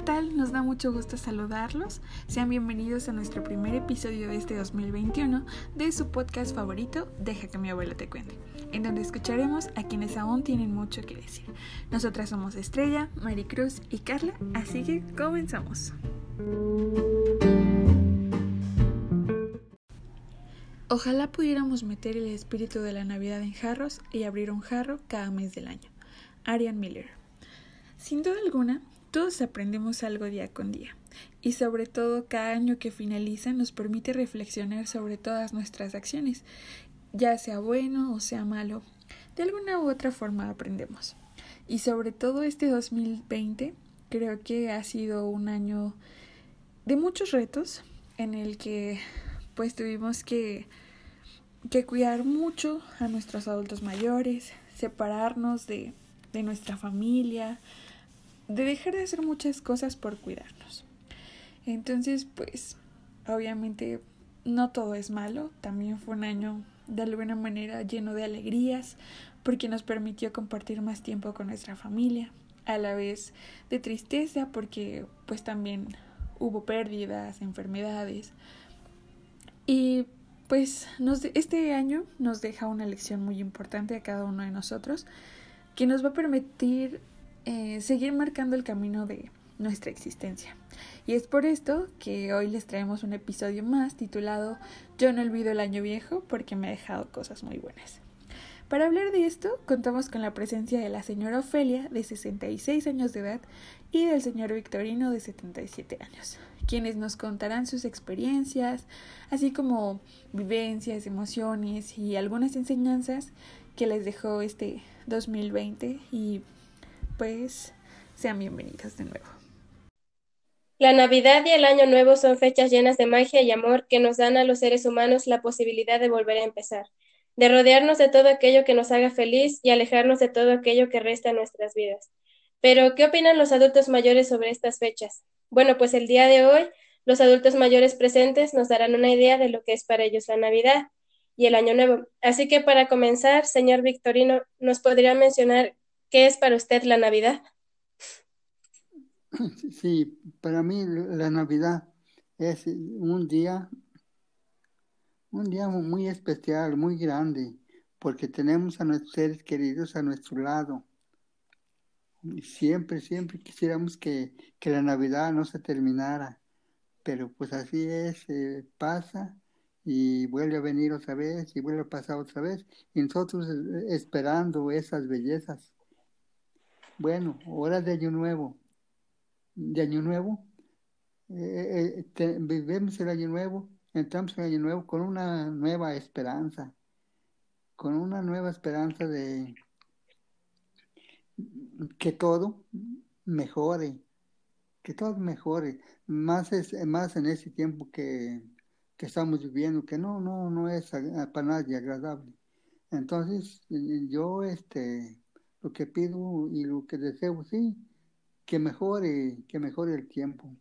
tal? Nos da mucho gusto saludarlos. Sean bienvenidos a nuestro primer episodio de este 2021 de su podcast favorito, Deja que mi abuela te cuente, en donde escucharemos a quienes aún tienen mucho que decir. Nosotras somos Estrella, Maricruz y Carla, así que comenzamos. Ojalá pudiéramos meter el espíritu de la Navidad en jarros y abrir un jarro cada mes del año. Arian Miller. Sin duda alguna, todos aprendemos algo día con día, y sobre todo cada año que finaliza nos permite reflexionar sobre todas nuestras acciones, ya sea bueno o sea malo. De alguna u otra forma aprendemos. Y sobre todo este 2020 creo que ha sido un año de muchos retos en el que pues tuvimos que, que cuidar mucho a nuestros adultos mayores, separarnos de, de nuestra familia, de dejar de hacer muchas cosas por cuidarnos. Entonces, pues, obviamente no todo es malo, también fue un año de alguna manera lleno de alegrías, porque nos permitió compartir más tiempo con nuestra familia, a la vez de tristeza, porque pues también hubo pérdidas, enfermedades. Y pues nos, este año nos deja una lección muy importante a cada uno de nosotros, que nos va a permitir eh, seguir marcando el camino de nuestra existencia. Y es por esto que hoy les traemos un episodio más titulado Yo no olvido el año viejo porque me ha dejado cosas muy buenas. Para hablar de esto, contamos con la presencia de la señora Ofelia, de 66 años de edad, y del señor Victorino, de 77 años, quienes nos contarán sus experiencias, así como vivencias, emociones y algunas enseñanzas que les dejó este 2020 y pues sean bienvenidos de nuevo. La Navidad y el Año Nuevo son fechas llenas de magia y amor que nos dan a los seres humanos la posibilidad de volver a empezar, de rodearnos de todo aquello que nos haga feliz y alejarnos de todo aquello que resta nuestras vidas. Pero, ¿qué opinan los adultos mayores sobre estas fechas? Bueno, pues el día de hoy, los adultos mayores presentes nos darán una idea de lo que es para ellos la Navidad y el Año Nuevo. Así que para comenzar, señor Victorino, ¿nos podría mencionar ¿Qué es para usted la Navidad? Sí, para mí la Navidad es un día, un día muy especial, muy grande, porque tenemos a nuestros seres queridos a nuestro lado. Y siempre, siempre quisiéramos que, la Navidad no se terminara, pero pues así es, eh, pasa y vuelve a venir otra vez y vuelve a pasar otra vez, y nosotros eh, esperando esas bellezas. Bueno, hora de Año Nuevo. De Año Nuevo. Eh, eh, vivimos el Año Nuevo, entramos en el Año Nuevo con una nueva esperanza. Con una nueva esperanza de que todo mejore. Que todo mejore. Más, es, más en ese tiempo que, que estamos viviendo, que no, no, no es para nadie agradable. Entonces, yo, este, lo que pido y lo que deseo, sí, que mejore, que mejore el tiempo.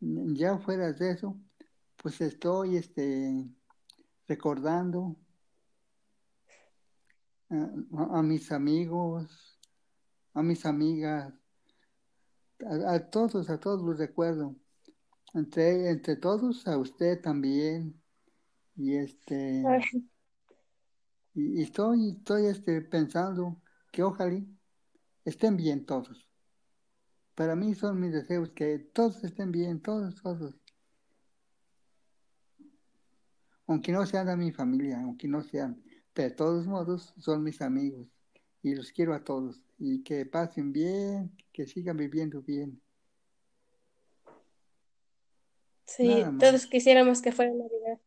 Ya fuera de eso, pues estoy este, recordando a, mis amigos, a mis amigas, a, todos, a todos los recuerdo. Entre, entre todos, a usted también. Y este. Y, estoy, estoy este, pensando que ojalá estén bien todos. Para mí son mis deseos que todos estén bien, todos, todos. Aunque no sean de mi familia, aunque no sean, pero de todos modos son mis amigos y los quiero a todos y que pasen bien, que sigan viviendo bien. Sí, todos quisiéramos que fuera Navidad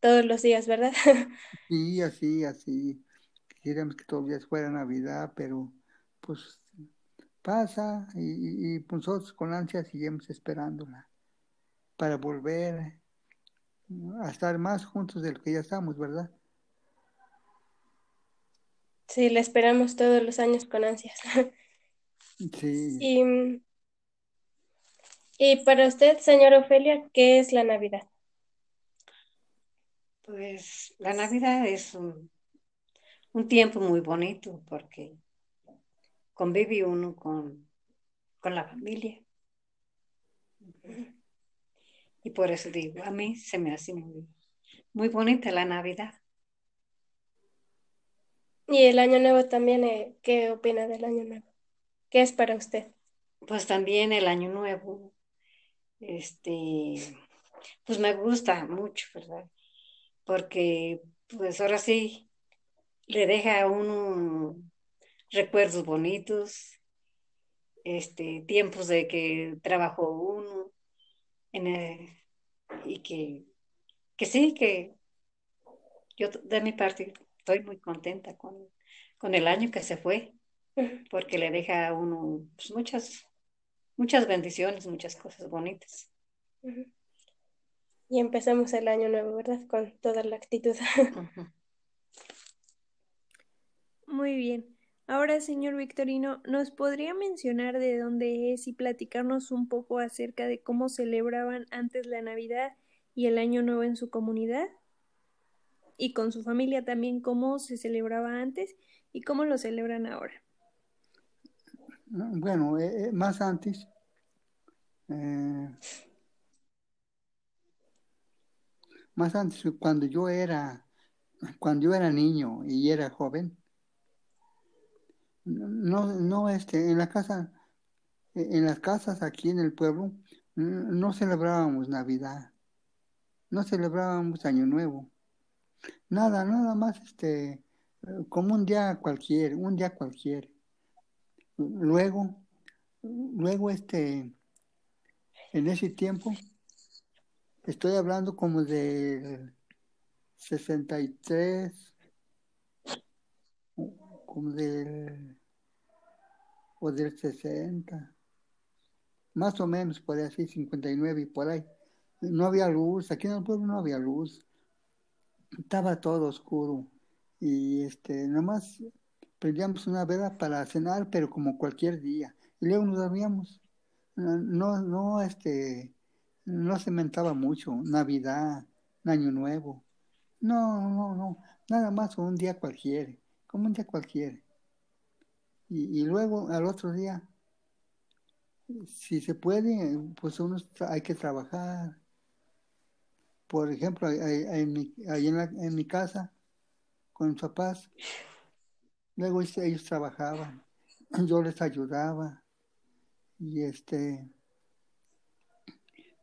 todos los días, ¿verdad? Sí, así, así. Quisiéramos que todos los días fuera Navidad, pero pues pasa y, pues, nosotros con ansia seguimos esperándola para volver a estar más juntos de lo que ya estamos, ¿verdad? Sí, la esperamos todos los años con ansias. Sí. Y, y para usted, señora Ofelia, ¿qué es la Navidad? Pues la Navidad es un, tiempo muy bonito porque convive uno con, con la familia. Y por eso digo, a mí se me hace muy, muy bonita la Navidad. Y el Año Nuevo también, eh, ¿qué opina del Año Nuevo? ¿Qué es para usted? Pues también el Año Nuevo, este, pues me gusta mucho, ¿verdad? Porque pues ahora sí le deja a uno recuerdos bonitos, este, tiempos de que trabajó uno, y que, que sí, que yo de mi parte estoy muy contenta con, con el año que se fue, porque le deja a uno pues, muchas, muchas bendiciones, muchas cosas bonitas. Y empezamos el año nuevo, ¿verdad? Con toda la actitud. Muy bien. Ahora, señor Victorino, ¿nos podría mencionar de dónde es y platicarnos un poco acerca de cómo celebraban antes la Navidad y el Año Nuevo en su comunidad? Y con su familia también, cómo se celebraba antes y cómo lo celebran ahora. Bueno, eh, eh, más antes, eh, más antes, cuando yo era, cuando yo era niño y era joven, no, no, este, en la casa, en las casas aquí en el pueblo, no celebrábamos Navidad, no celebrábamos Año Nuevo, nada, nada más, este, como un día cualquier, un día cualquier. Luego, luego, este, en ese tiempo, estoy hablando como de 63, como del, o del 60, más o menos, por así, 59 y por ahí. No había luz, aquí en el pueblo no había luz, estaba todo oscuro y este, nomás prendíamos una vela para cenar, pero como cualquier día, y luego nos dormíamos. No, no, este, no se mentaba mucho, Navidad, Año Nuevo. No, no, no, nada más un día cualquiera como un día cualquiera. Y, luego al otro día, si se puede, pues uno hay que trabajar. Por ejemplo, en, mi casa, con mis papás, luego ellos trabajaban, yo les ayudaba. Y este,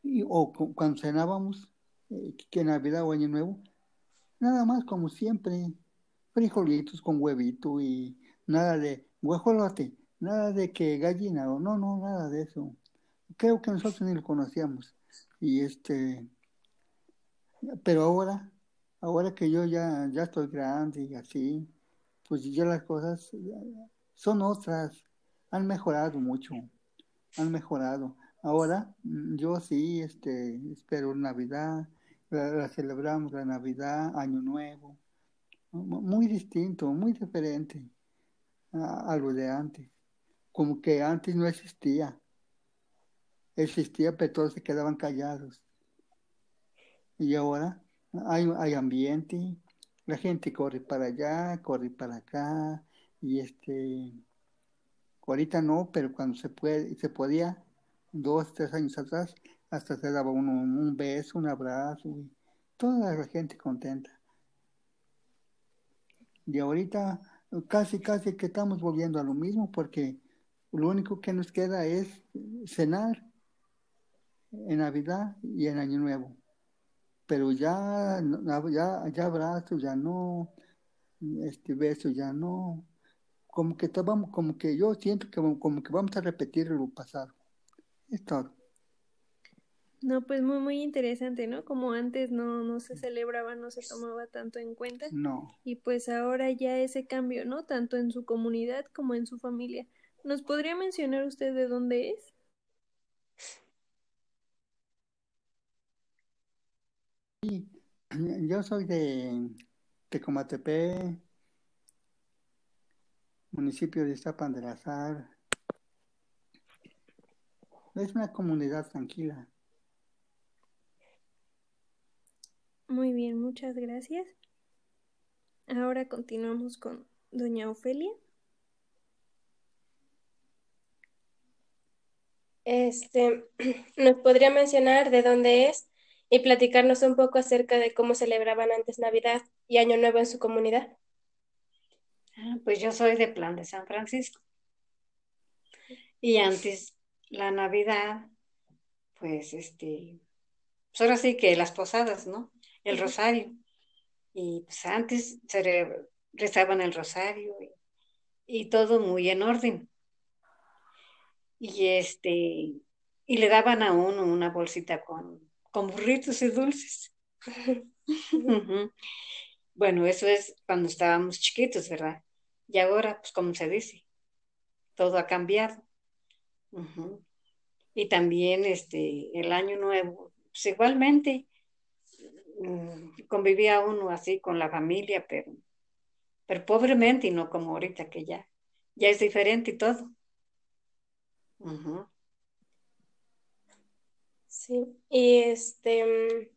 y, o cuando cenábamos, eh, que Navidad o Año Nuevo, nada más como siempre, frijolitos con huevito y nada de guajolote, nada de que gallina o no, no, nada de eso. Creo que nosotros ni lo conocíamos. Y este, pero ahora, ahora que yo ya, ya estoy grande y así, pues ya las cosas son otras, han mejorado mucho, han mejorado. Ahora mm, yo sí, este, espero Navidad, la celebramos la Navidad, Año Nuevo, muy distinto, muy diferente a, lo de antes. Como que antes no existía. Existía, pero todos se quedaban callados. Y ahora hay, hay ambiente, la gente corre para allá, corre para acá, y este, ahorita no, pero cuando se puede, se podía, dos, tres años atrás, hasta se daba uno un beso, un abrazo, y toda la gente contenta. Y ahorita casi, casi que estamos volviendo a lo mismo porque lo único que nos queda es cenar en Navidad y en Año Nuevo. Pero ya, ya, ya abrazos, ya no, este beso ya no. Como que vamos, como que yo siento que como que vamos a repetir lo pasado. Es todo. No, pues muy, muy interesante, ¿no? Como antes no, no se celebraba, no se tomaba tanto en cuenta. No. Y pues ahora ya ese cambio, ¿no? Tanto en su comunidad como en su familia. ¿Nos podría mencionar usted de dónde es? Sí, yo soy de Tecomatepe, municipio de Zapan de Azar. Es una comunidad tranquila. Muy bien, muchas gracias. Ahora continuamos con doña Ofelia. Este, ¿nos podría mencionar de dónde es y platicarnos un poco acerca de cómo celebraban antes Navidad y Año Nuevo en su comunidad? Ah, pues yo soy de Plan de San Francisco. Y antes la Navidad, pues este, pues ahora sí que las posadas, ¿no? El rosario. Y pues antes se rezaban el rosario y, todo muy en orden. Y este, y le daban a uno una bolsita con, con burritos y dulces. bueno, eso es cuando estábamos chiquitos, ¿verdad? Y ahora, pues como se dice, todo ha cambiado. Y también este, el año nuevo, pues igualmente mm, convivía uno así con la familia, pero, pero pobremente y no como ahorita que ya, ya es diferente y todo. Sí, y este, mm,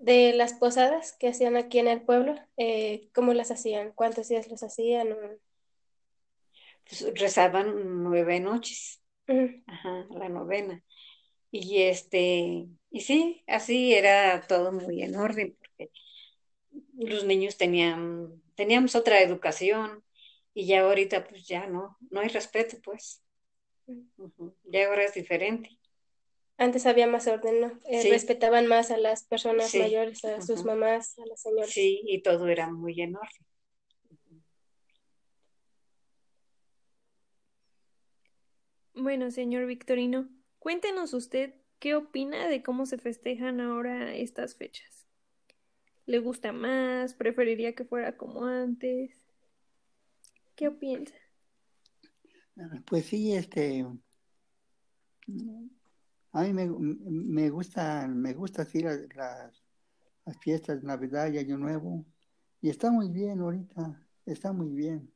de las posadas que hacían aquí en el pueblo, eh, ¿cómo las hacían? ¿Cuántos días los hacían? Pues rezaban nueve noches, Ajá, la novena. Y este, y sí, así era todo muy en orden, porque los niños tenían, teníamos otra educación, y ya ahorita pues ya no, no hay respeto pues. Ya ahora es diferente. Antes había más orden, ¿no? Eh, respetaban más a las personas mayores, a sus mamás, a las señoras. Sí, y todo era muy en orden. Bueno, señor Victorino, cuéntenos usted qué opina de cómo se festejan ahora estas fechas. ¿Le gusta más? ¿Preferiría que fuera como antes? ¿Qué piensa? Pues sí, este, a mí me, gusta, me gusta así las, las, fiestas Navidad y Año Nuevo. Y está muy bien ahorita, está muy bien.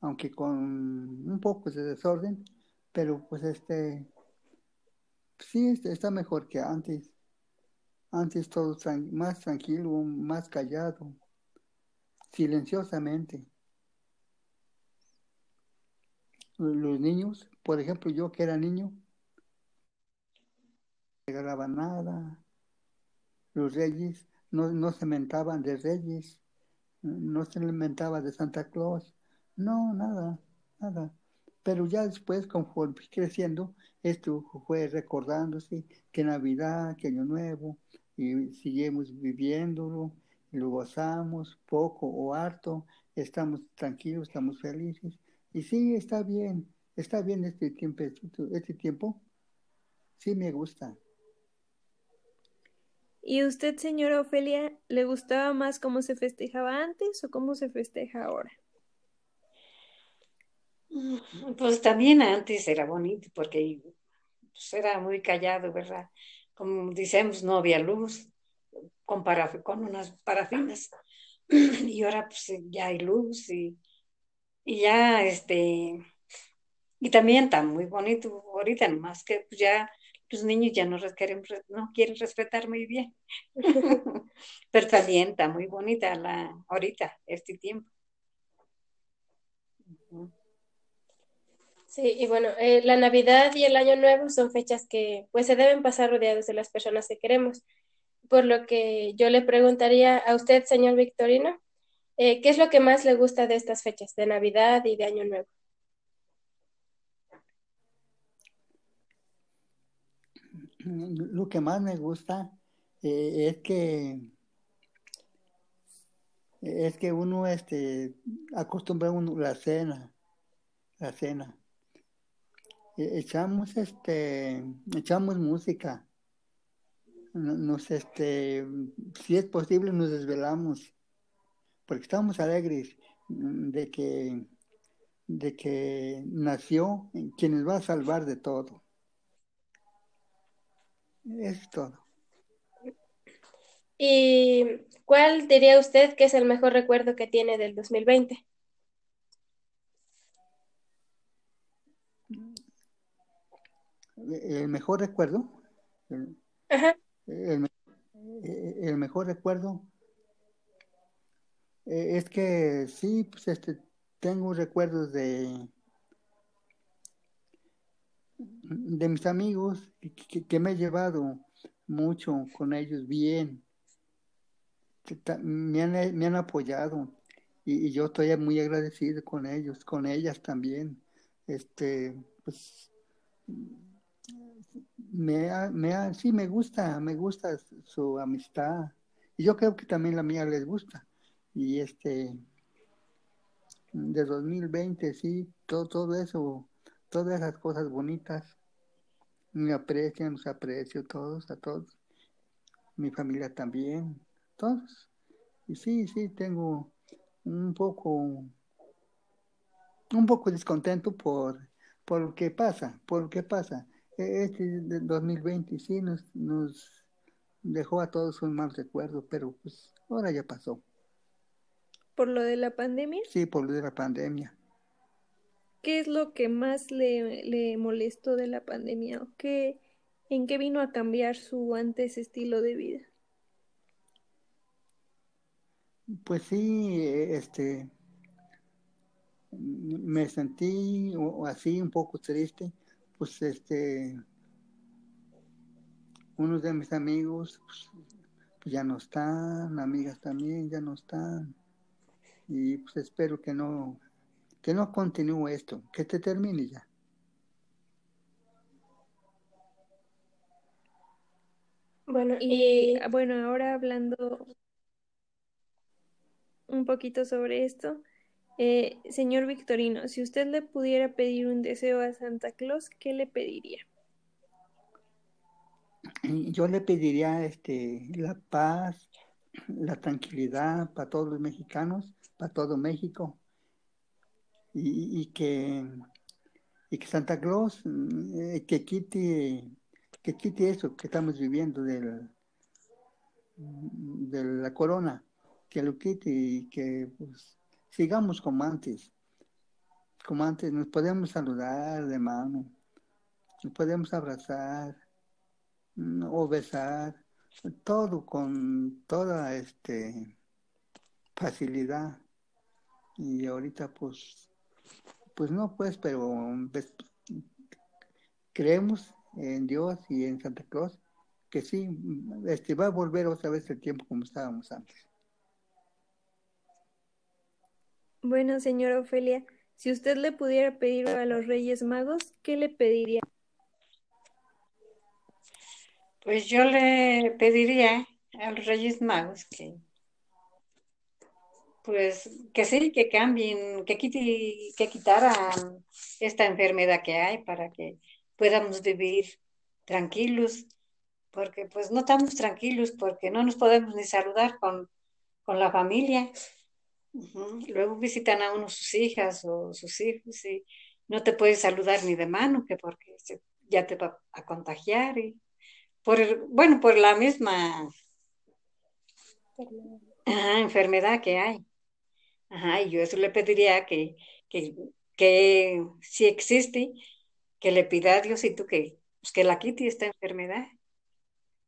Aunque con un poco de desorden, pero pues este, sí, este, está mejor que antes. Antes todo más tranquilo, más callado, silenciosamente. Los niños, por ejemplo, yo que era niño, no regalaba nada. Los reyes no, no se mentaban de reyes, no se lamentaba de Santa Claus, no, nada, nada. Pero ya después, conforme creciendo, esto fue recordándose que Navidad, que Año Nuevo, y seguimos viviéndolo, lo gozamos poco o harto, estamos tranquilos, estamos felices. Y sí, está bien, está bien este tiempo, este tiempo, sí me gusta. ¿Y usted, señora Ofelia, le gustaba más cómo se festejaba antes o cómo se festeja ahora? Pues también antes era bonito porque pues, era muy callado, ¿verdad? Como decimos, no había luz con, con unas parafinas. y ahora pues ya hay luz y, y ya este y también está muy bonito ahorita nomás que pues, ya los niños ya no quieren, no quieren respetar muy bien pero también está muy bonita la ahorita este tiempo Sí, y bueno, eh, la Navidad y el Año Nuevo son fechas que pues se deben pasar rodeados de las personas que queremos. Por lo que yo le preguntaría a usted, señor Victorino, eh, ¿qué es lo que más le gusta de estas fechas, de Navidad y de Año Nuevo? Lo que más me gusta eh, es que es que uno este acostumbra uno la cena, la cena. E-, echamos este echamos música. Nos este si es posible nos desvelamos porque estamos alegres de que de que nació quien nos va a salvar de todo. Es todo. Y cuál diría usted que es el mejor recuerdo que tiene del 2020 el mejor recuerdo, el, mejor recuerdo eh, es que sí, pues este, tengo recuerdos de de mis amigos que, me he llevado mucho con ellos bien. Me han, me han apoyado y, yo estoy muy agradecido con ellos, con ellas también. Este, pues, me, me sí me gusta, me gusta su amistad y yo creo que también la mía les gusta. Y este, de 2020, sí, todo, todo eso, todas esas cosas bonitas, me aprecian, los aprecio todos, a todos, mi familia también, todos. Y sí, sí, tengo un poco, un poco descontento por, por lo que pasa, por lo que pasa. E, este 2020 sí nos, nos dejó a todos un mal recuerdo, pero pues ahora ya pasó. ¿Por lo de la pandemia? Sí, por lo de la pandemia. ¿Qué es lo que más le, le molestó de la pandemia? ¿O qué, ¿En qué vino a cambiar su antes estilo de vida? Pues sí, este, me sentí así un poco triste, pues este, unos de mis amigos pues, ya no están, amigas también ya no están, y pues espero que no, que no continúe esto, que te termine ya. Bueno, y bueno, ahora hablando un poquito sobre esto, eh, señor Victorino, si usted le pudiera pedir un deseo a Santa Claus, ¿qué le pediría? Yo le pediría este, la paz, la tranquilidad para todos los mexicanos, para todo México, y, que, y que Santa Claus eh, que quite que quite eso que estamos viviendo del, de la corona, que lo quite y que pues, sigamos como antes. Como antes, nos podemos saludar de mano, nos podemos abrazar mm, o besar, todo con toda este facilidad. Y ahorita pues, pues no pues, pero creemos en Dios y en Santa Claus que sí, este, va a volver otra vez el tiempo como estábamos antes. Bueno, señora Ofelia, si usted le pudiera pedir a los Reyes Magos, ¿qué le pediría? Pues yo le pediría a los Reyes Magos que, pues, que sí, que cambien, que, que quitaran esta enfermedad que hay para que podamos vivir tranquilos, porque pues no estamos tranquilos, porque no nos podemos ni saludar con, con la familia. Luego visitan a uno sus hijas o sus hijos y no te puedes saludar ni de mano, que porque ya te va a contagiar. Y por bueno, por la misma enfermedad que hay. Ajá, y yo eso le pediría que, que, que si existe, que le pida a Diosito que, pues, que la quite esta enfermedad,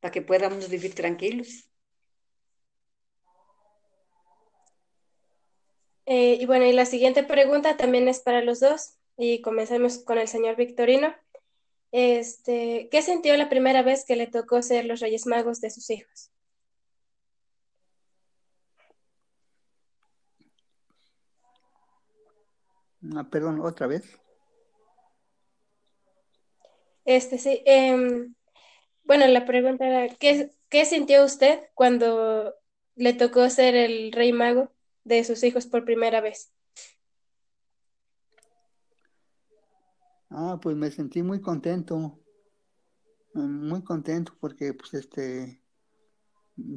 para que podamos vivir tranquilos. Eh, y bueno, y la siguiente pregunta también es para los dos, y comenzamos con el señor Victorino. Este, ¿Qué sintió la primera vez que le tocó ser los Reyes Magos de sus hijos? Ah, perdón, otra vez. Este, sí. Em, bueno, la pregunta era, ¿qué, ¿qué sintió usted cuando le tocó ser el Rey Mago de sus hijos por primera vez? Ah, pues me sentí muy contento, muy contento porque pues este,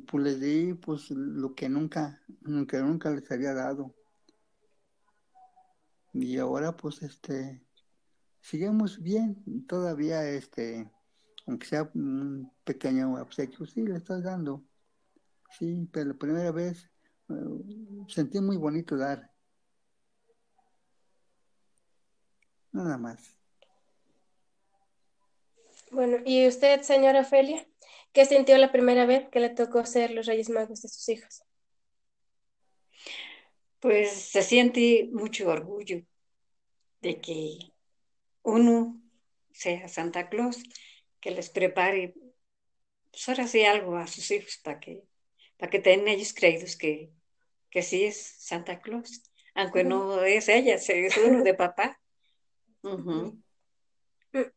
pues les di pues lo que nunca, nunca, nunca les había dado. Y ahora pues este, seguimos bien, todavía este, aunque sea un pequeño obsequio, sí le estás dando. Sí, pero la primera vez sentí muy bonito dar. Nada más. Bueno, ¿y usted, señora Ofelia? ¿Qué sintió la primera vez que le tocó ser los Reyes Magos de sus hijos? Pues se siente mucho orgullo de que uno sea Santa Claus, que les prepare, pues ahora sí algo a sus hijos para que, para que tengan ellos creídos que, que sí es Santa Claus, aunque no es ella, es uno de papá.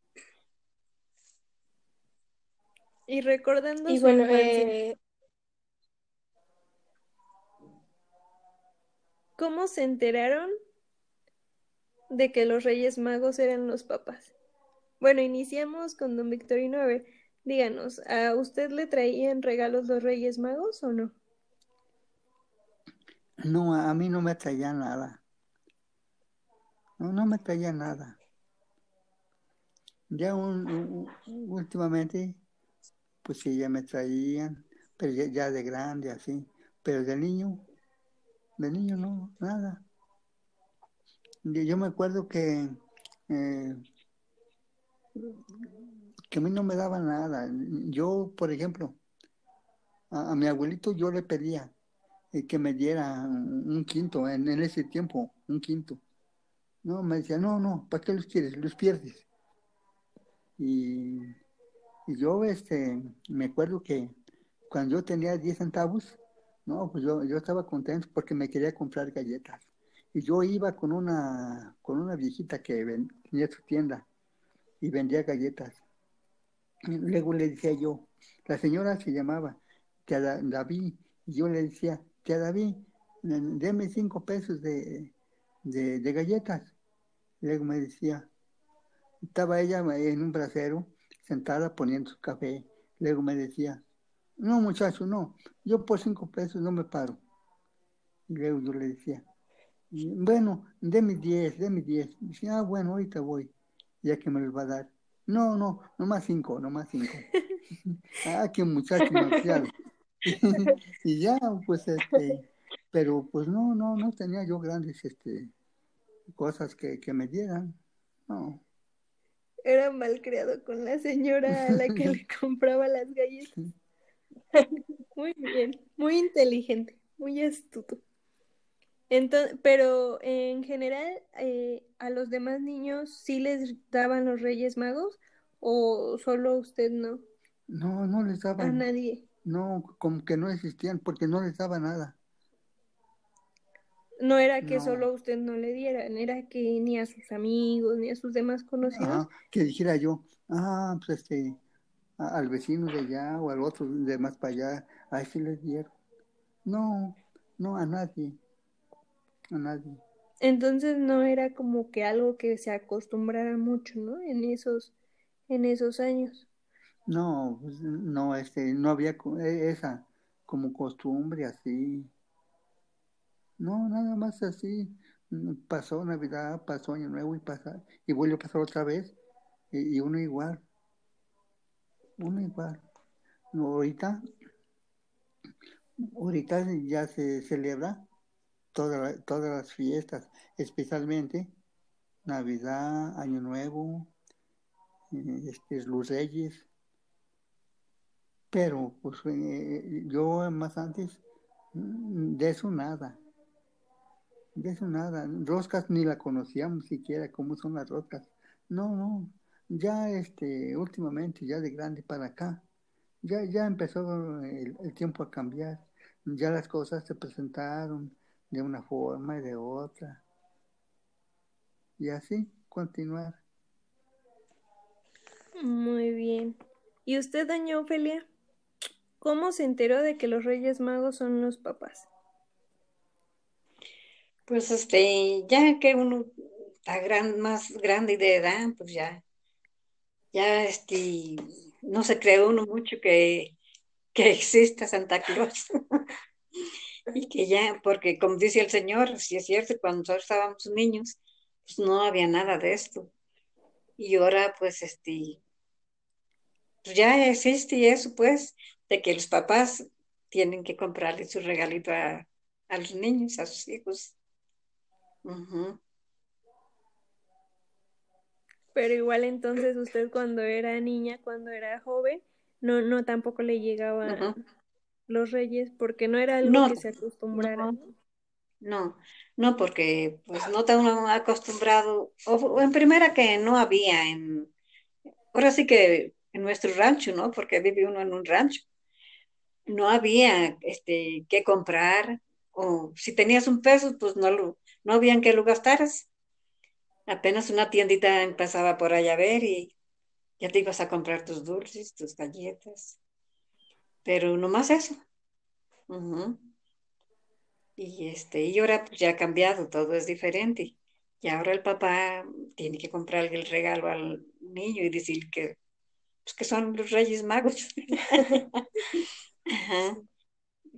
Y recordando y bueno, eh, ¿cómo se enteraron de que los Reyes Magos eran los papás? Bueno, iniciamos con don Victorino. A ver, díganos, ¿a usted le traían regalos los Reyes Magos o no? No, a mí no me traía nada. No, no me traía nada. Ya últimamente, pues sí, ya me traían, pero ya, de grande, así. Pero de niño, de niño no, nada. Yo me acuerdo que, eh, que a mí no me daba nada. Yo, por ejemplo, a mi abuelito yo le pedía, que me diera un quinto en, ese tiempo, un quinto. No, me decía, no, no, ¿para qué los quieres? Los pierdes. Y, yo este, me acuerdo que cuando yo tenía 10 centavos, no, pues yo, yo estaba contento porque me quería comprar galletas. Y yo iba con una, con una viejita que tenía su tienda y vendía galletas. Y luego le decía yo, la señora se llamaba David, y yo le decía, que David, deme cinco pesos de, de, galletas. luego me decía, estaba ella en un brasero, sentada poniendo su café. Luego me decía, no muchacho, no, yo por cinco pesos no me paro. Y luego yo le decía, bueno, deme diez, deme diez. Y decía, ah, bueno, ahorita voy, ya que me los va a dar. No, no, nomás cinco, nomás cinco. ah, qué muchacho malcriado. y ya, pues, este, pero pues no, no, no tenía yo grandes, este, cosas que, me dieran, no. Era malcriado con la señora a la que le compraba las galletas. muy bien, muy inteligente, muy astuto. Entonces, pero en general, eh, ¿a los demás niños sí les daban los Reyes Magos o solo usted no? No, no les daban. A nadie. No, como que no existían porque no les daba nada. No era que solo a usted no le dieran, era que ni a sus amigos, ni a sus demás conocidos. que dijera yo, ah, pues este, al vecino de allá o al otro de más para allá, a ese les dieron. No, no a nadie, a nadie. Entonces no era como que algo que se acostumbrara mucho, ¿no? En esos, en esos años. No, pues, no, este, no había e, esa como costumbre así. No, nada más así. Mm, pasó Navidad, pasó Año Nuevo y pasa, y vuelve a pasar otra vez. Y, uno igual. Uno igual. ahorita, ahorita ya se celebra toda, todas las fiestas, especialmente Navidad, Año Nuevo, eh, este, los Reyes pero pues eh, yo más antes mm, de eso nada. De eso nada. Roscas ni la conocíamos siquiera cómo son las roscas. No, no. Ya este, últimamente, ya de grande para acá, ya, ya empezó el, el tiempo a cambiar. Ya las cosas se presentaron de una forma y de otra. Y así continuar. Muy bien. ¿Y usted, doña Ofelia? ¿Cómo se enteró de que los Reyes Magos son los papás? Pues este, ya que uno está gran, más grande de edad, pues ya, ya este, no se cree uno mucho que, que exista Santa Claus. y que ya, porque como dice el Señor, si es cierto, cuando nosotros estábamos niños, pues no había nada de esto. Y ahora, pues, este, pues ya existe eso, pues, de que los papás tienen que comprarle su regalito a, los niños, a sus hijos. Pero igual entonces usted cuando era niña, cuando era joven, no, no tampoco le llegaban los reyes porque no era algo que se acostumbrara. No, no, porque pues no está uno acostumbrado, o, en primera que no había en, ahora sí que en nuestro rancho, ¿no? Porque vive uno en un rancho. No había este, qué comprar, o si tenías un peso, pues no, lo, no había en qué lo gastaras. Apenas una tiendita empezaba por allá a ver y ya te ibas a comprar tus dulces, tus galletas. Pero nomás eso. Y este, y ahora pues, ya ha cambiado, todo es diferente. Y ahora el papá tiene que comprarle el regalo al niño y decir que, pues, que son los Reyes Magos.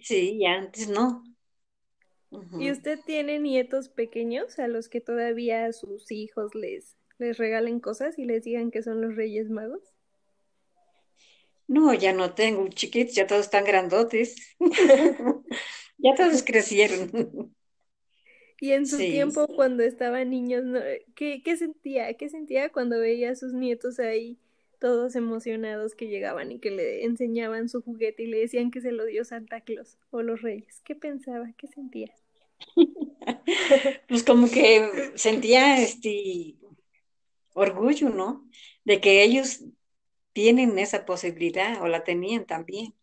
Sí, y antes no. ¿Y usted tiene nietos pequeños a los que todavía sus hijos les, les regalen cosas y les digan que son los Reyes Magos? No, ya no tengo chiquitos, ya todos están grandotes. ya todos crecieron. Y en su tiempo, cuando estaban niños, ¿qué, ¿qué, sentía? ¿Qué sentía cuando veía a sus nietos ahí, todos emocionados que llegaban y que le enseñaban su juguete y le decían que se lo dio Santa Claus o los Reyes? ¿Qué pensaba? ¿Qué sentía? pues como que sentía este orgullo, ¿no? De que ellos tienen esa posibilidad o la tenían también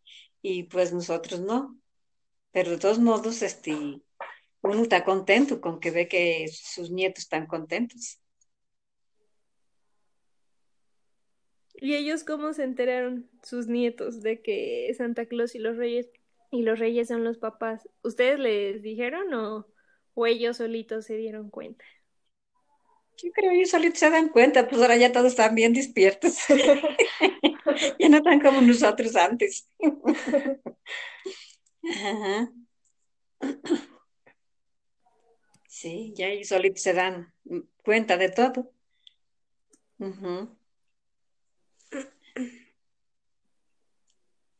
y pues nosotros no. Pero de todos modos, este, uno está contento con que ve que sus nietos están contentos. ¿Y ellos cómo se enteraron, sus nietos, de que Santa Claus y los Reyes y los Reyes son los papás? ¿Ustedes les dijeron o, o ellos solitos se dieron cuenta? Yo creo que ellos solitos se dan cuenta, pues ahora ya todos están bien despiertos. ya no están como nosotros antes. Ajá. Sí, ya ellos solitos se dan cuenta de todo.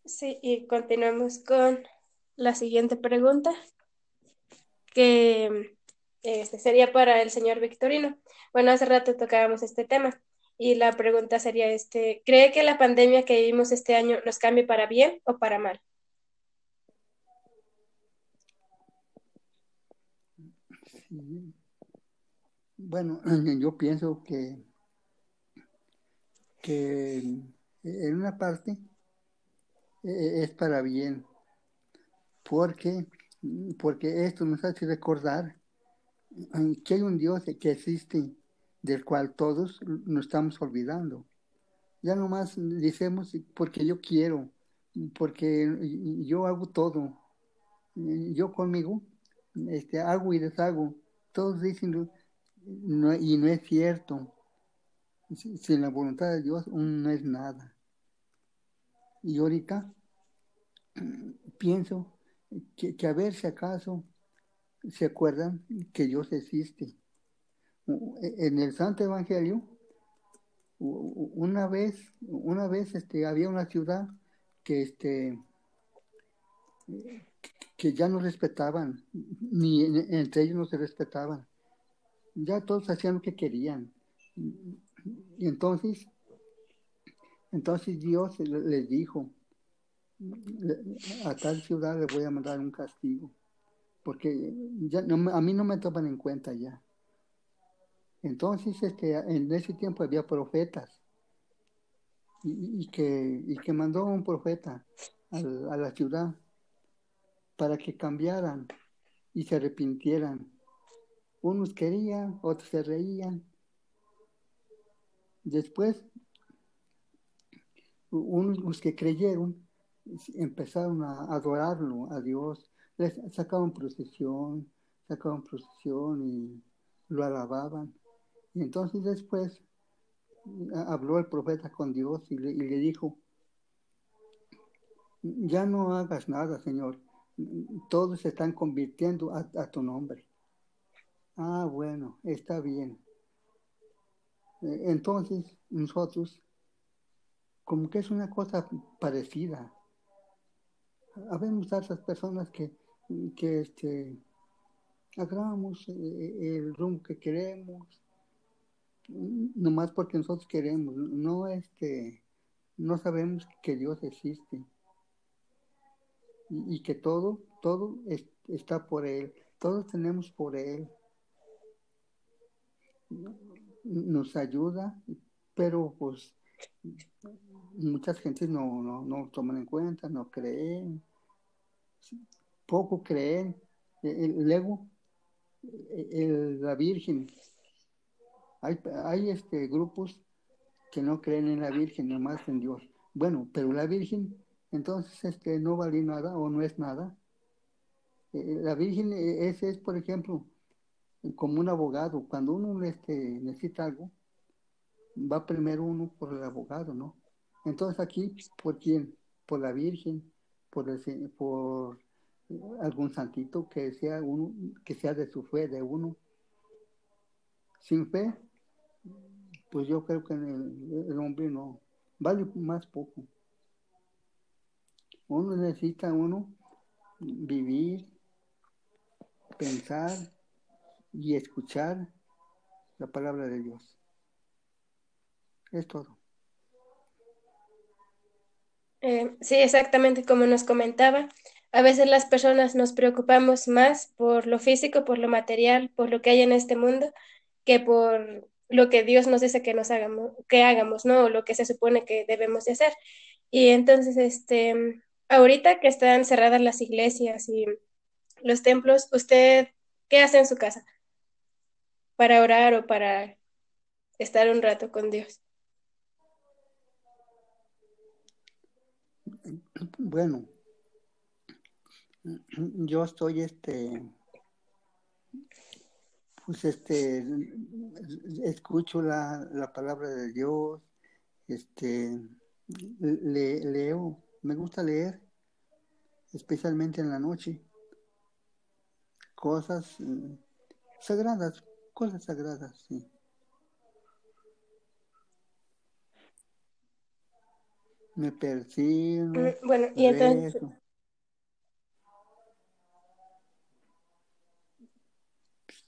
Sí, y continuamos con la siguiente pregunta, que este, sería para el señor Victorino. Bueno, hace rato tocábamos este tema y la pregunta sería, este, ¿cree que la pandemia que vivimos este año nos cambie para bien o para mal? Bueno, yo pienso que, que en una parte es para bien, porque, porque esto nos hace recordar que hay un Dios que existe, del cual todos nos estamos olvidando. Ya nomás decimos porque yo quiero, porque yo hago todo, yo conmigo este, hago y deshago. Todos dicen, y no es cierto. Sin la voluntad de Dios, no es nada. Y ahorita pienso que, a ver si acaso se acuerdan que Dios existe. En el Santo Evangelio, una vez, una vez este, había una ciudad que, este, que ya no respetaban, ni entre ellos no se respetaban. Ya todos hacían lo que querían. Y entonces, entonces Dios les dijo, a tal ciudad le voy a mandar un castigo, porque ya a mí no me toman en cuenta ya. Entonces, este, en ese tiempo había profetas y, que, mandó un profeta a la ciudad para que cambiaran y se arrepintieran. Unos querían, otros se reían. Después, unos los que creyeron empezaron a adorarlo a Dios, les sacaban procesión, sacaban procesión y lo alababan. Y entonces después habló el profeta con Dios y le, dijo, ya no hagas nada, Señor, todos se están convirtiendo a, tu nombre. Ah, bueno, está bien. E, entonces, nosotros, como que es una cosa parecida. Habemos esas personas que, que este, agarramos e, e, el rumbo que queremos, nomás porque nosotros queremos, no este, no sabemos que Dios existe y, que todo, todo está por Él, todos tenemos por Él. Nos ayuda, pero pues muchas gentes no, no, no toman en cuenta, no creen, poco creen. El, ego, la Virgen, hay, hay este, grupos que no creen en la Virgen, nomás en Dios. Bueno, pero la Virgen, entonces, este, no vale nada o no es nada. Eh, la Virgen, eh, ese es, por ejemplo, como un abogado. Cuando uno este, necesita algo, va primero uno por el abogado, ¿no? Entonces aquí, ¿por quién? Por la Virgen, por, por algún santito que sea uno, que sea de su fe, de uno. Sin fe, pues yo creo que el, el hombre no, vale más poco. Uno necesita uno vivir, pensar y escuchar la palabra de Dios. Es todo. Eh, sí, exactamente como nos comentaba. A veces las personas nos preocupamos más por lo físico, por lo material, por lo que hay en este mundo, que por lo que Dios nos dice que nos hagamos, que hagamos, ¿no? O lo que se supone que debemos de hacer. Y entonces, este, ahorita que están cerradas las iglesias y los templos, ¿usted qué hace en su casa? Para orar o para estar un rato con Dios. Bueno, yo estoy este pues este escucho la, la palabra de Dios, este le, leo, me gusta leer, especialmente en la noche, cosas mm, sagradas, cosas sagradas, sí. Me persigo. Mm, bueno, y entonces.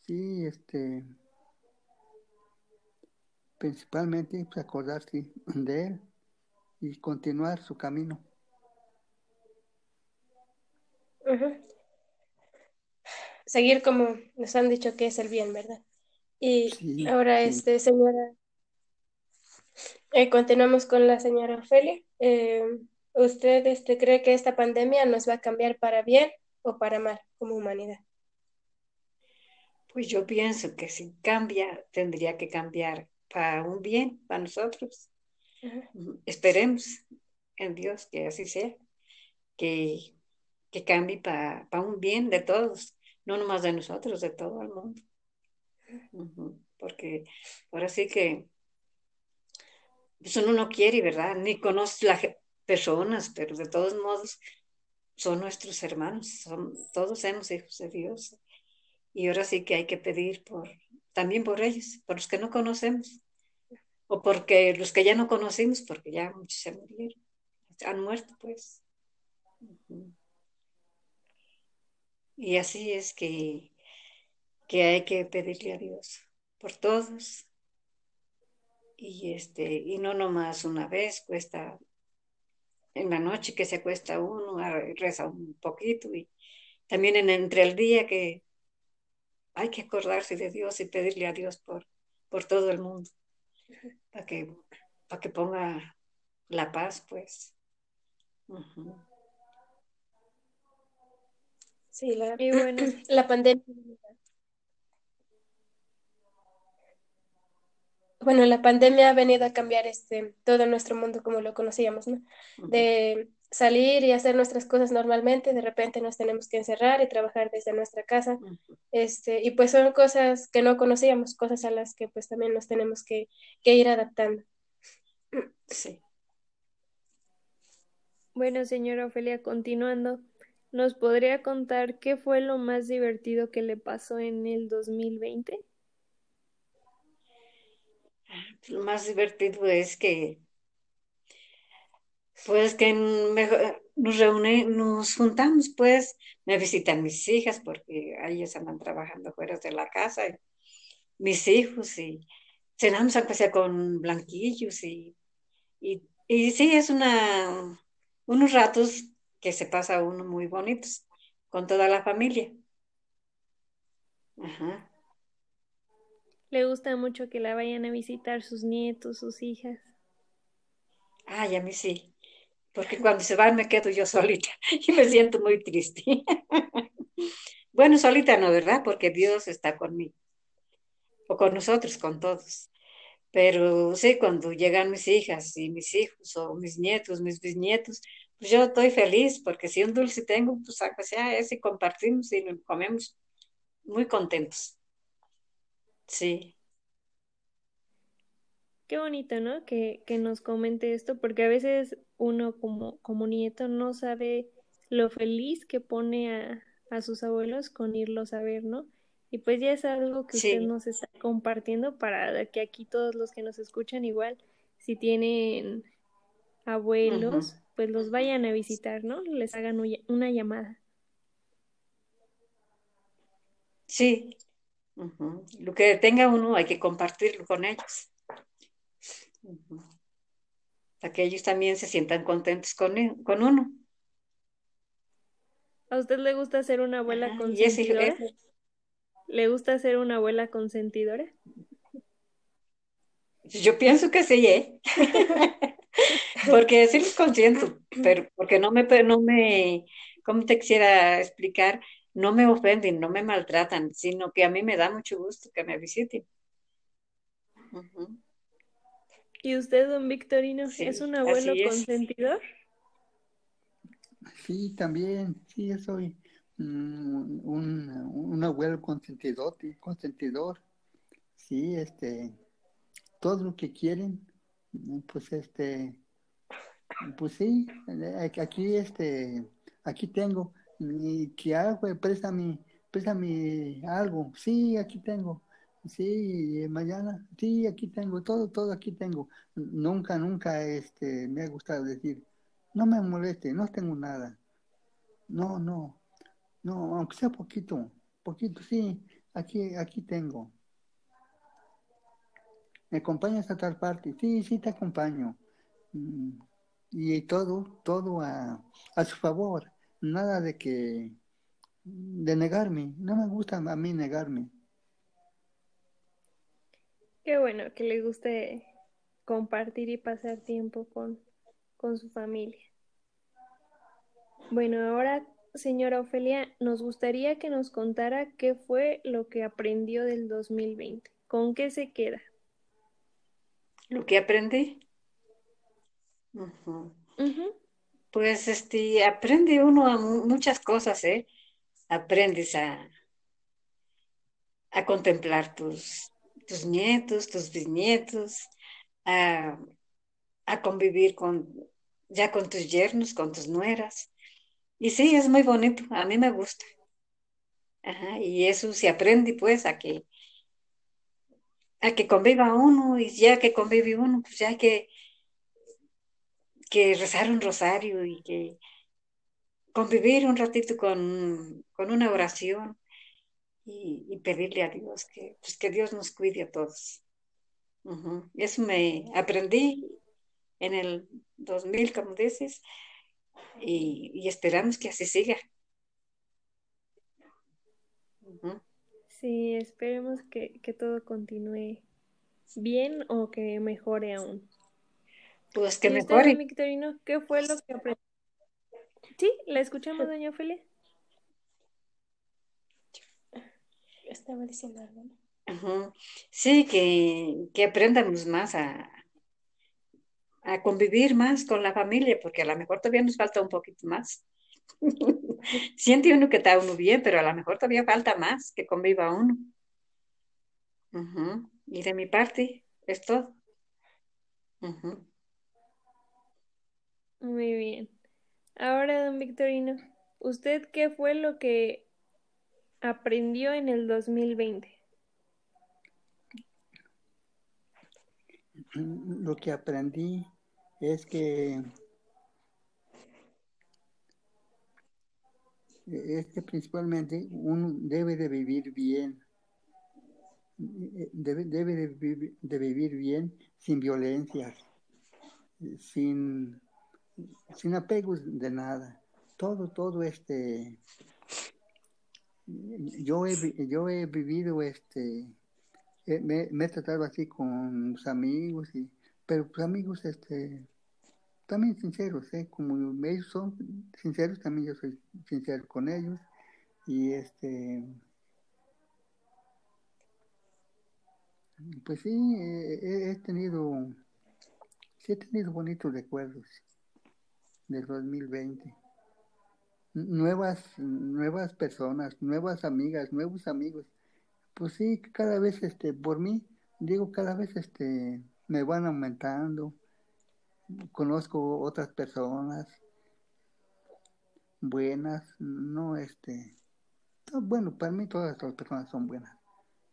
Sí, este. Principalmente pues, acordarse de él y continuar su camino. Seguir como nos han dicho que es el bien, ¿verdad? Y ahora, este, señora, eh, continuamos con la señora Ofelia. Eh, ¿Usted este, cree que esta pandemia nos va a cambiar para bien o para mal como humanidad? Pues yo pienso que si cambia, tendría que cambiar para un bien, para nosotros. Esperemos en Dios que así sea, que, que cambie para un bien de todos, no nomás de nosotros, de todo el mundo. Porque ahora sí que pues uno no quiere, ¿verdad? Ni conoce las personas, pero de todos modos son nuestros hermanos, son, todos somos hijos de Dios. Y ahora sí que hay que pedir por, también por ellos, por los que no conocemos, o porque los que ya no conocimos, porque ya muchos se murieron, han muerto pues. Y así es que, que hay que pedirle a Dios por todos, y este y no nomás una vez cuesta en la noche que se acuesta uno reza un poquito y también en entre el día que hay que acordarse de Dios y pedirle a Dios por por todo el mundo para que para que ponga la paz pues. Sí la, y bueno, la pandemia bueno, la pandemia ha venido a cambiar este, todo nuestro mundo como lo conocíamos, ¿no? De salir y hacer nuestras cosas normalmente, de repente nos tenemos que encerrar y trabajar desde nuestra casa, este, y pues son cosas que no conocíamos, cosas a las que pues también nos tenemos que, que ir adaptando. Sí. Bueno, señora Ofelia, continuando, ¿nos podría contar qué fue lo más divertido que le pasó en el 2020? Lo más divertido es que, pues que nos reúne, nos juntamos, pues, me visitan mis hijas porque ellas andan trabajando fuera de la casa, mis hijos, y cenamos aunque sea con blanquillos, y, y, y sí, es una, unos ratos que se pasa uno muy bonitos con toda la familia. Ajá. Le gusta mucho que la vayan a visitar sus nietos, sus hijas. Ay, a mí sí, porque cuando se van me quedo yo solita y me siento muy triste. bueno, solita no, ¿verdad? Porque Dios está conmigo, o con nosotros, con todos. Pero sí, cuando llegan mis hijas y mis hijos, o mis nietos, mis bisnietos, pues yo estoy feliz, porque si un dulce tengo, pues aunque sea ese, compartimos y lo comemos muy contentos. Sí. Qué bonito, ¿no? Que, que nos comente esto, porque a veces uno como, como nieto no sabe lo feliz que pone a, a sus abuelos con irlos a ver, ¿no? Y pues ya es algo que usted nos está compartiendo para que aquí todos los que nos escuchan igual, si tienen abuelos, pues los vayan a visitar, ¿no? Les hagan una llamada. Sí, lo que tenga uno hay que compartirlo con ellos. Para que ellos también se sientan contentos con, e, con uno. ¿A usted le gusta ser una abuela consentidora? ¿Le gusta ser una abuela consentidora? Yo pienso que sí, ¿eh? porque sí los consiento, pero porque no me, no me, ¿cómo te quisiera explicar? No me ofenden, no me maltratan, sino que a mí me da mucho gusto que me visiten. ¿Y usted, don Victorino, es un abuelo consentidor? Sí, también, sí, yo soy un, un, abuelo consentidor, consentidor. Sí, este, todo lo que quieren, pues este, pues sí, aquí este, aquí tengo, y que hago, préstame, préstame algo, sí, aquí tengo, Sí, mañana, sí, aquí tengo, todo, todo aquí tengo. Nunca, nunca este, me ha gustado decir, no me moleste, no tengo nada. No, no, no, aunque sea poquito, poquito, sí, aquí, aquí tengo. ¿Me acompañas a tal parte? Sí, sí, te acompaño. Mm, y todo, todo a, a su favor. Nada de que, de negarme. No me gusta a mí negarme. Qué bueno que le guste compartir y pasar tiempo con, con su familia. Bueno, ahora, señora Ofelia, nos gustaría que nos contara qué fue lo que aprendió del 2020. ¿Con qué se queda? Lo que aprendí. Pues este, aprende uno muchas cosas, ¿eh? Aprendes a, a contemplar tus, tus nietos, tus bisnietos, a, convivir con, ya con tus yernos, con tus nueras. Y sí, es muy bonito, a mí me gusta. y eso se aprende pues a que a que conviva uno y ya que convive uno, pues ya que que rezar un rosario y que convivir un ratito con, con una oración y, pedirle a Dios que, pues, que Dios nos cuide a todos. Eso me aprendí en el 2000, como dices, y, esperamos que así siga. Sí, esperemos que, todo continúe bien o que mejore aún. Pues que mejore. Victorino, ¿qué fue lo que aprendió? Sí, la escuchamos, doña Ophelia. estaba diciendo algo. Sí, que, que aprendamos más a, a convivir más con la familia, porque a lo mejor todavía nos falta un poquito más. Siente uno que está uno bien, pero a lo mejor todavía falta más que conviva uno. Y de mi parte, es todo. Muy bien. Ahora, don Victorino, ¿usted qué fue lo que aprendió en el 2020? Lo que aprendí es que es que principalmente uno debe de vivir bien, debe, debe de, de vivir bien sin violencias, sin, sin apegos de nada. Todo, todo este yo he, yo he vivido este, me, he tratado así con mis amigos, y, pero pues amigos, este, también sinceros, ¿eh? Como ellos son sinceros, también yo soy sincero con ellos. Y este, pues sí, he, tenido, sí he tenido bonitos recuerdos del 2020. Nuevas, nuevas personas, nuevas amigas, nuevos amigos. Pues sí, cada vez, este, por mí, digo, cada vez, este, me van aumentando. Conozco otras personas buenas, no, este, bueno, para mí todas las personas son buenas,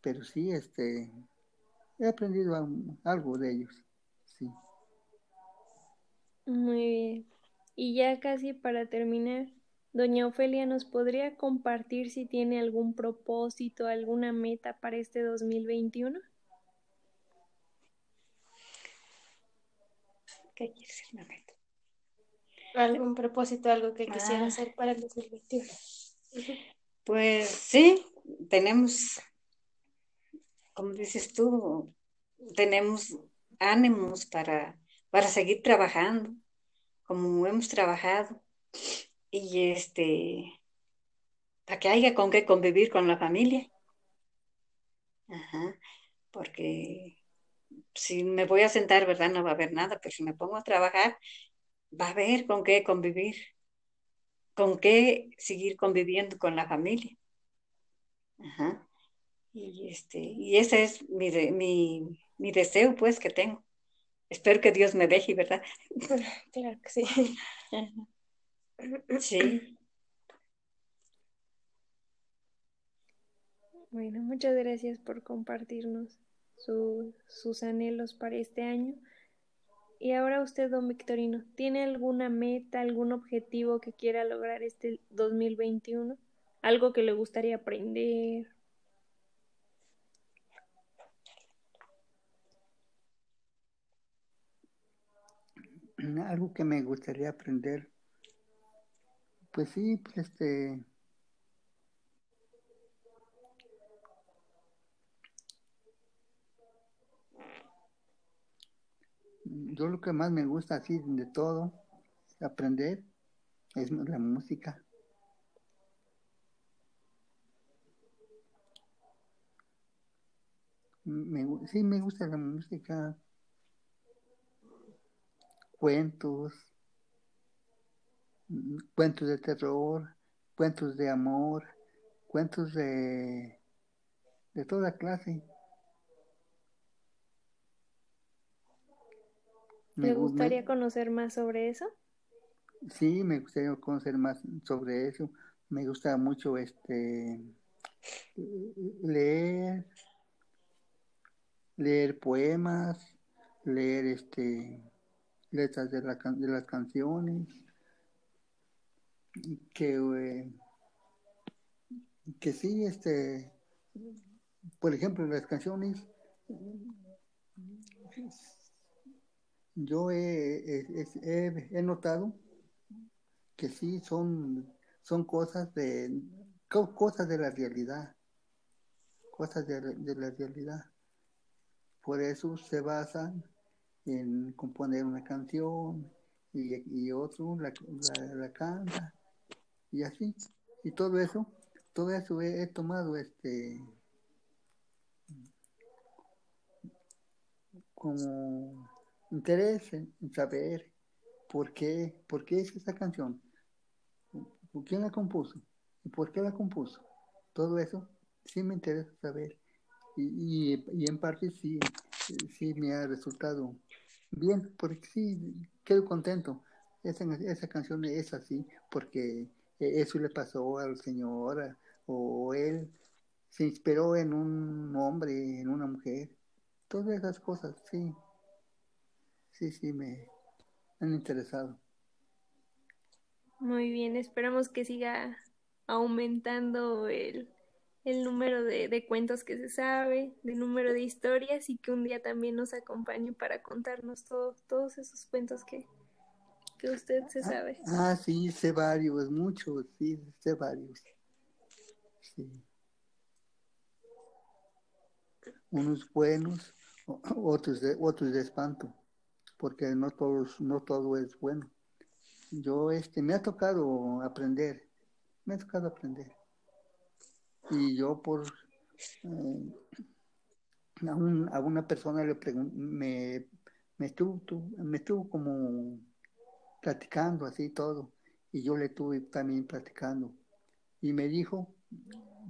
pero sí, este, he aprendido algo de ellos, sí. Muy bien. Y ya casi para terminar, doña Ofelia, ¿nos podría compartir si tiene algún propósito, alguna meta para este 2021? ¿Qué quiere decir una meta? ¿Algún propósito, algo que quisiera ah. hacer para el 2021? Pues sí, tenemos, como dices tú, tenemos ánimos para, para seguir trabajando, como hemos trabajado, y este, para que haya con qué convivir con la familia. Porque si me voy a sentar, ¿verdad? No va a haber nada, pero si me pongo a trabajar, va a haber con qué convivir con qué seguir conviviendo con la familia. Y, este, y ese es mi, mi, mi deseo, pues, que tengo. Espero que Dios me deje, ¿verdad? Claro que sí. Sí. Bueno, muchas gracias por compartirnos sus anhelos para este año. Y ahora usted, don Victorino, ¿tiene alguna meta, algún objetivo que quiera lograr este 2021? ¿Algo que le gustaría aprender? Algo que me gustaría aprender. Pues sí, pues este yo lo que más me gusta así de todo, aprender, es la música. sí, me gusta la música, cuentos, cuentos de terror, cuentos de amor, cuentos de, de toda clase. Me gustaría conocer más sobre eso? Sí, me gustaría conocer más sobre eso. Me gusta mucho este leer, leer poemas, leer este letras de, la, de las canciones, que, eh, que sí, este, por ejemplo, las canciones yo he, he, notado que sí son, son cosas de cosas de la realidad, cosas de, la realidad. Por eso se basan en componer una canción y, y otro la, la, canta y así. Y todo eso, todo eso he tomado este como interés en, saber por qué, por qué es esta canción, quién la compuso y por qué la compuso. Todo eso sí me interesa saber. Y, y, en parte sí, sí me ha resultado bien, porque sí quedo contento. Esa, esa canción es así, porque eso le pasó al Señor, o él se inspiró en un hombre, en una mujer. Todas esas cosas, sí sí, sí, me han interesado. Muy bien, esperamos que siga aumentando el, número de, cuentos que se sabe, el número de historias y que un día también nos acompañe para contarnos todos esos cuentos que, que usted se ah, sabe. Ah, sí, sé varios, muchos, sí, sé varios. Sí. Unos buenos, otros de, otros de espanto porque no todos, no todo es bueno. Yo este me ha tocado aprender, me ha tocado aprender. Y yo por eh, a, una persona le me, me estuvo, me estuvo como platicando así todo, y yo le estuve también platicando. Y me dijo,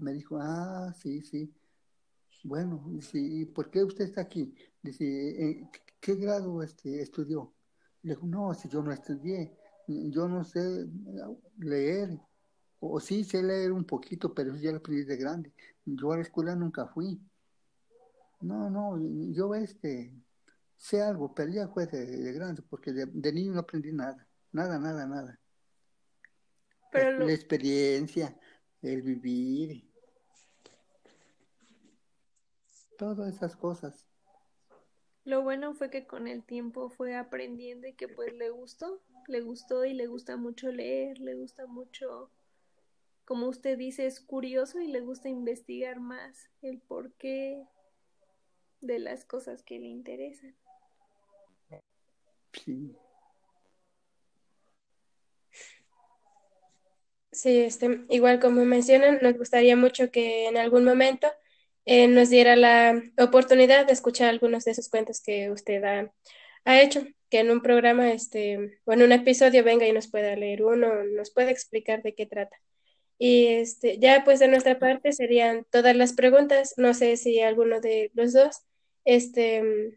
me dijo, ah, sí, sí. Bueno, ¿y por qué usted está aquí? Dice, ¿qué grado este, estudió? Le digo, no, si yo no estudié, yo no sé leer, o, sí sé leer un poquito, pero ya lo aprendí de grande. Yo a la escuela nunca fui. No, no, yo este, sé algo, pero ya fue de, grande, porque de, niño no aprendí nada, nada, nada, nada. Pero la experiencia, el vivir, todas esas cosas. Lo bueno fue que con el tiempo fue aprendiendo y que pues le gustó, le gustó y le gusta mucho leer, le gusta mucho, como usted dice, es curioso y le gusta investigar más el porqué de las cosas que le interesan. Sí. Sí, este, igual como mencionan, nos gustaría mucho que en algún momento eh, nos diera la oportunidad de escuchar algunos de esos cuentos que usted ha, ha, hecho, que en un programa, este, o en un episodio venga y nos pueda leer uno, nos pueda explicar de qué trata. Y este, ya pues de nuestra parte serían todas las preguntas. No sé si alguno de los dos este,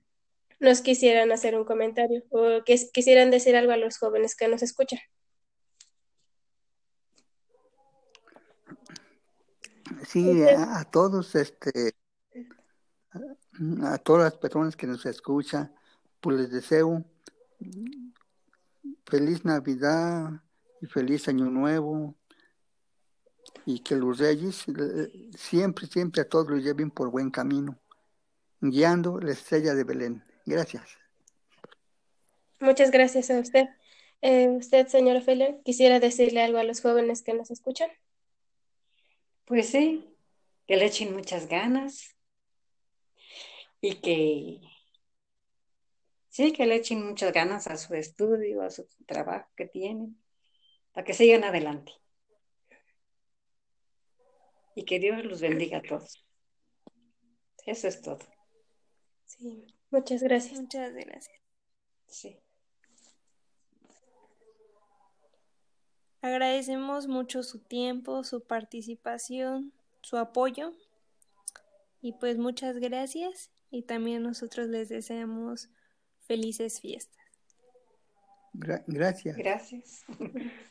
nos quisieran hacer un comentario o que quisieran decir algo a los jóvenes que nos escuchan. Sí, a, todos, este, a, todas las personas que nos escuchan, pues les deseo feliz Navidad y feliz Año Nuevo y que los reyes siempre, siempre a todos los lleven por buen camino, guiando la estrella de Belén. Gracias. Muchas gracias a usted. Eh, usted, señor Feller, quisiera decirle algo a los jóvenes que nos escuchan. Pues sí, que le echen muchas ganas y que sí, que le echen muchas ganas a su estudio, a su trabajo que tienen, para que sigan adelante. Y que Dios los bendiga a todos. Eso es todo. Sí, muchas gracias. Muchas gracias. Sí. Agradecemos mucho su tiempo, su participación, su apoyo. Y pues muchas gracias y también nosotros les deseamos felices fiestas. gracias. Gracias.